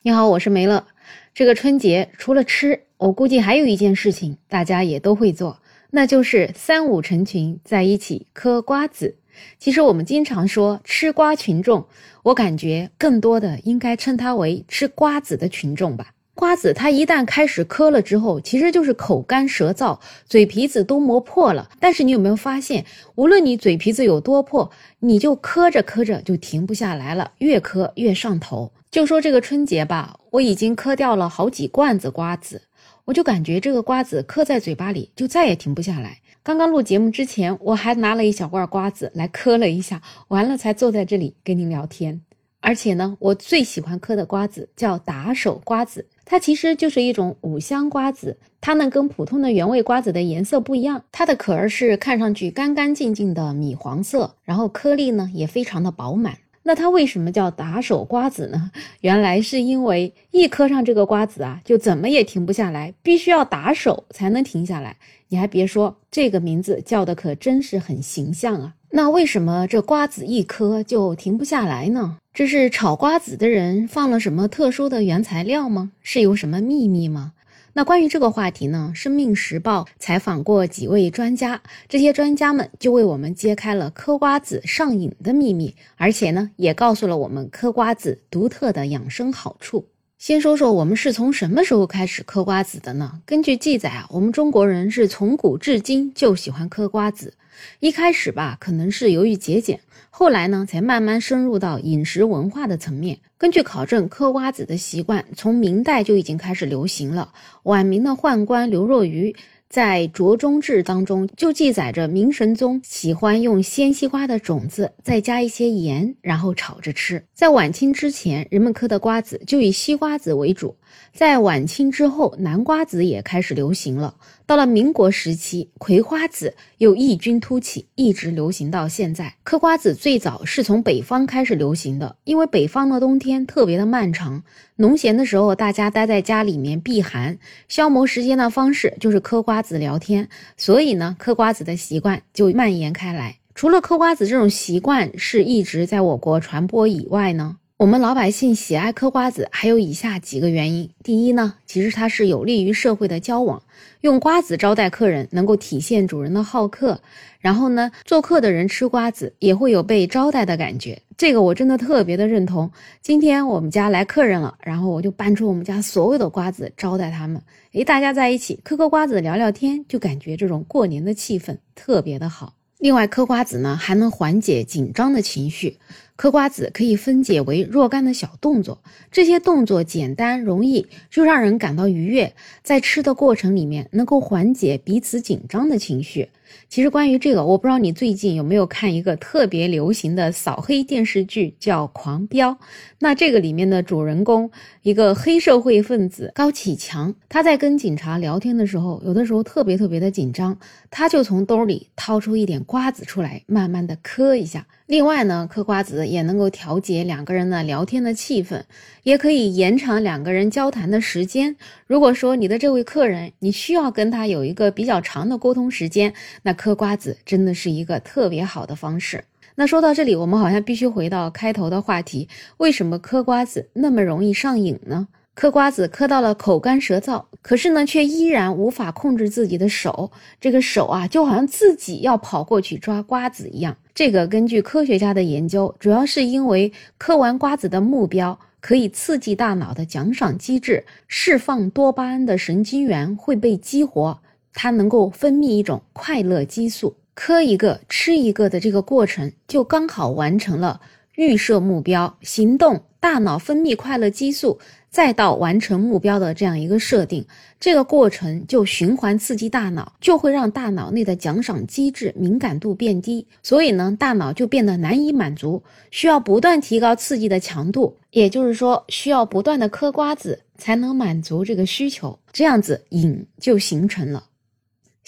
你好，我是梅乐。这个春节除了吃，我估计还有一件事情大家也都会做，那就是三五成群在一起嗑瓜子。其实我们经常说吃瓜群众，我感觉更多的应该称它为吃瓜子的群众吧。瓜子它一旦开始嗑了之后，其实就是口干舌燥，嘴皮子都磨破了。但是你有没有发现，无论你嘴皮子有多破，你就嗑着嗑着就停不下来了，越嗑越上头。就说这个春节吧，我已经嗑掉了好几罐子瓜子，我就感觉这个瓜子嗑在嘴巴里就再也停不下来。刚刚录节目之前，我还拿了一小罐瓜子来嗑了一下，完了才坐在这里跟您聊天。而且呢，我最喜欢嗑的瓜子叫打手瓜子。它其实就是一种五香瓜子，它呢跟普通的原味瓜子的颜色不一样，它的壳儿是看上去干干净净的米黄色，然后颗粒呢也非常的饱满。那它为什么叫打手瓜子呢？原来是因为一嗑上这个瓜子啊，就怎么也停不下来，必须要打手才能停下来。你还别说，这个名字叫的可真是很形象啊。那为什么这瓜子一颗就停不下来呢？这是炒瓜子的人放了什么特殊的原材料吗？是有什么秘密吗？那关于这个话题呢？生命时报采访过几位专家，这些专家们就为我们揭开了嗑瓜子上瘾的秘密，而且呢，也告诉了我们嗑瓜子独特的养生好处。先说说我们是从什么时候开始嗑瓜子的呢？根据记载啊，我们中国人是从古至今就喜欢嗑瓜子。一开始吧，可能是由于节俭，后来呢，才慢慢深入到饮食文化的层面。根据考证，嗑瓜子的习惯从明代就已经开始流行了。晚明的宦官刘若愚。在《酌中志》当中就记载着明神宗喜欢用鲜西瓜的种子，再加一些盐，然后炒着吃。在晚清之前，人们嗑的瓜子就以西瓜子为主；在晚清之后，南瓜子也开始流行了。到了民国时期，葵花籽又异军突起，一直流行到现在。嗑瓜子最早是从北方开始流行的，因为北方的冬天特别的漫长，农闲的时候大家待在家里面避寒，消磨时间的方式就是嗑瓜子聊天，所以呢，嗑瓜子的习惯就蔓延开来。除了嗑瓜子这种习惯是一直在我国传播以外呢？我们老百姓喜爱嗑瓜子，还有以下几个原因。第一呢，其实它是有利于社会的交往，用瓜子招待客人，能够体现主人的好客。然后呢，做客的人吃瓜子也会有被招待的感觉，这个我真的特别的认同。今天我们家来客人了，然后我就搬出我们家所有的瓜子招待他们。诶，大家在一起嗑嗑瓜子聊聊天，就感觉这种过年的气氛特别的好。另外，嗑瓜子呢还能缓解紧张的情绪。嗑瓜子可以分解为若干的小动作，这些动作简单容易，就让人感到愉悦。在吃的过程里面，能够缓解彼此紧张的情绪。其实关于这个，我不知道你最近有没有看一个特别流行的扫黑电视剧，叫《狂飙》。那这个里面的主人公，一个黑社会分子高启强，他在跟警察聊天的时候，有的时候特别特别的紧张，他就从兜里掏出一点瓜子出来，慢慢的嗑一下。另外呢，嗑瓜子也能够调节两个人的聊天的气氛，也可以延长两个人交谈的时间。如果说你的这位客人，你需要跟他有一个比较长的沟通时间，那嗑瓜子真的是一个特别好的方式。那说到这里，我们好像必须回到开头的话题：为什么嗑瓜子那么容易上瘾呢？嗑瓜子嗑到了口干舌燥，可是呢，却依然无法控制自己的手，这个手啊，就好像自己要跑过去抓瓜子一样。这个根据科学家的研究，主要是因为嗑完瓜子的目标可以刺激大脑的奖赏机制，释放多巴胺的神经元会被激活，它能够分泌一种快乐激素。嗑一个吃一个的这个过程，就刚好完成了预设目标、行动、大脑分泌快乐激素。再到完成目标的这样一个设定，这个过程就循环刺激大脑，就会让大脑内的奖赏机制敏感度变低，所以呢，大脑就变得难以满足，需要不断提高刺激的强度，也就是说，需要不断的嗑瓜子才能满足这个需求，这样子瘾就形成了。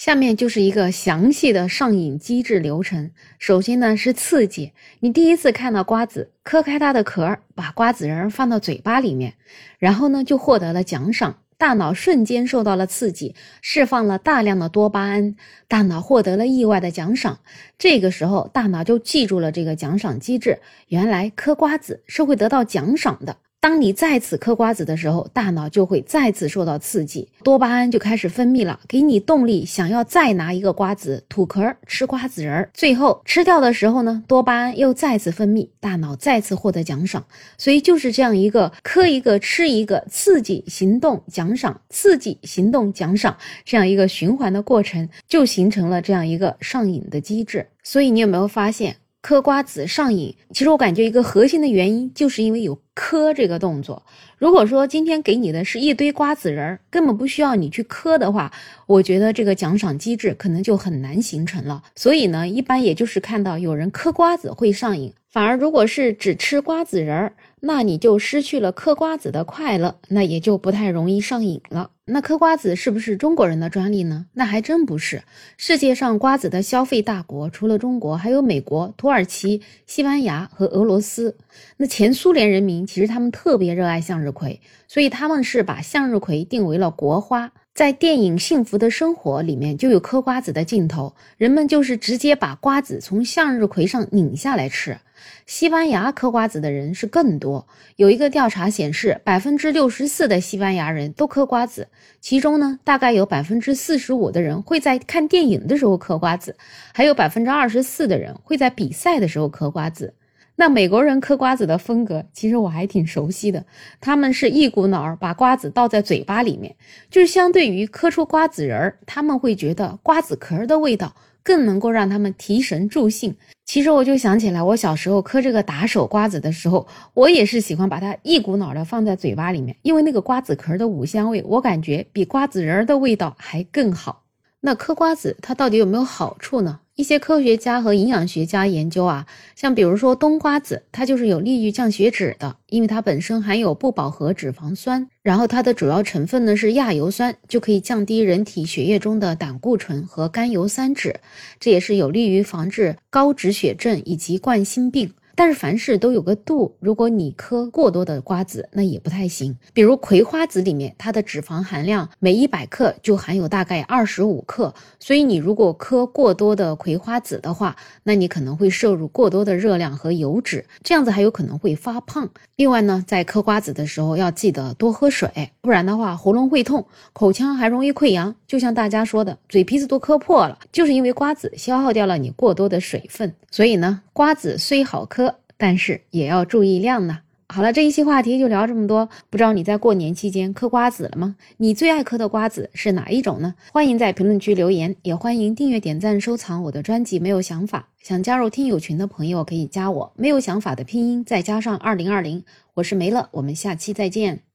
下面就是一个详细的上瘾机制流程。首先呢是刺激，你第一次看到瓜子，嗑开它的壳，把瓜子仁放到嘴巴里面，然后呢就获得了奖赏，大脑瞬间受到了刺激，释放了大量的多巴胺，大脑获得了意外的奖赏。这个时候大脑就记住了这个奖赏机制，原来嗑瓜子是会得到奖赏的。当你再次嗑瓜子的时候，大脑就会再次受到刺激，多巴胺就开始分泌了，给你动力，想要再拿一个瓜子吐壳吃瓜子仁儿。最后吃掉的时候呢，多巴胺又再次分泌，大脑再次获得奖赏。所以就是这样一个嗑一个吃一个，刺激行动奖赏，刺激行动奖赏，这样一个循环的过程，就形成了这样一个上瘾的机制。所以你有没有发现？嗑瓜子上瘾，其实我感觉一个核心的原因，就是因为有嗑这个动作。如果说今天给你的是一堆瓜子仁儿，根本不需要你去嗑的话，我觉得这个奖赏机制可能就很难形成了。所以呢，一般也就是看到有人嗑瓜子会上瘾，反而如果是只吃瓜子仁儿，那你就失去了嗑瓜子的快乐，那也就不太容易上瘾了。那嗑瓜子是不是中国人的专利呢？那还真不是。世界上瓜子的消费大国除了中国，还有美国、土耳其、西班牙和俄罗斯。那前苏联人民其实他们特别热爱向日葵，所以他们是把向日葵定为了国花。在电影《幸福的生活》里面就有嗑瓜子的镜头，人们就是直接把瓜子从向日葵上拧下来吃。西班牙嗑瓜子的人是更多，有一个调查显示，百分之六十四的西班牙人都嗑瓜子，其中呢，大概有百分之四十五的人会在看电影的时候嗑瓜子，还有百分之二十四的人会在比赛的时候嗑瓜子。那美国人嗑瓜子的风格，其实我还挺熟悉的，他们是一股脑儿把瓜子倒在嘴巴里面，就是相对于嗑出瓜子仁儿，他们会觉得瓜子壳的味道。更能够让他们提神助兴。其实我就想起来，我小时候嗑这个打手瓜子的时候，我也是喜欢把它一股脑的放在嘴巴里面，因为那个瓜子壳的五香味，我感觉比瓜子仁儿的味道还更好。那嗑瓜子它到底有没有好处呢？一些科学家和营养学家研究啊，像比如说冬瓜子，它就是有利于降血脂的，因为它本身含有不饱和脂肪酸，然后它的主要成分呢是亚油酸，就可以降低人体血液中的胆固醇和甘油三酯，这也是有利于防治高脂血症以及冠心病。但是凡事都有个度，如果你嗑过多的瓜子，那也不太行。比如葵花籽里面，它的脂肪含量每一百克就含有大概二十五克，所以你如果嗑过多的葵花籽的话，那你可能会摄入过多的热量和油脂，这样子还有可能会发胖。另外呢，在嗑瓜子的时候要记得多喝水，不然的话喉咙会痛，口腔还容易溃疡。就像大家说的，嘴皮子都嗑破了，就是因为瓜子消耗掉了你过多的水分。所以呢，瓜子虽好嗑。但是也要注意量呢。好了，这一期话题就聊这么多。不知道你在过年期间嗑瓜子了吗？你最爱嗑的瓜子是哪一种呢？欢迎在评论区留言，也欢迎订阅、点赞、收藏我的专辑。没有想法，想加入听友群的朋友可以加我。没有想法的拼音再加上二零二零，我是梅乐，我们下期再见。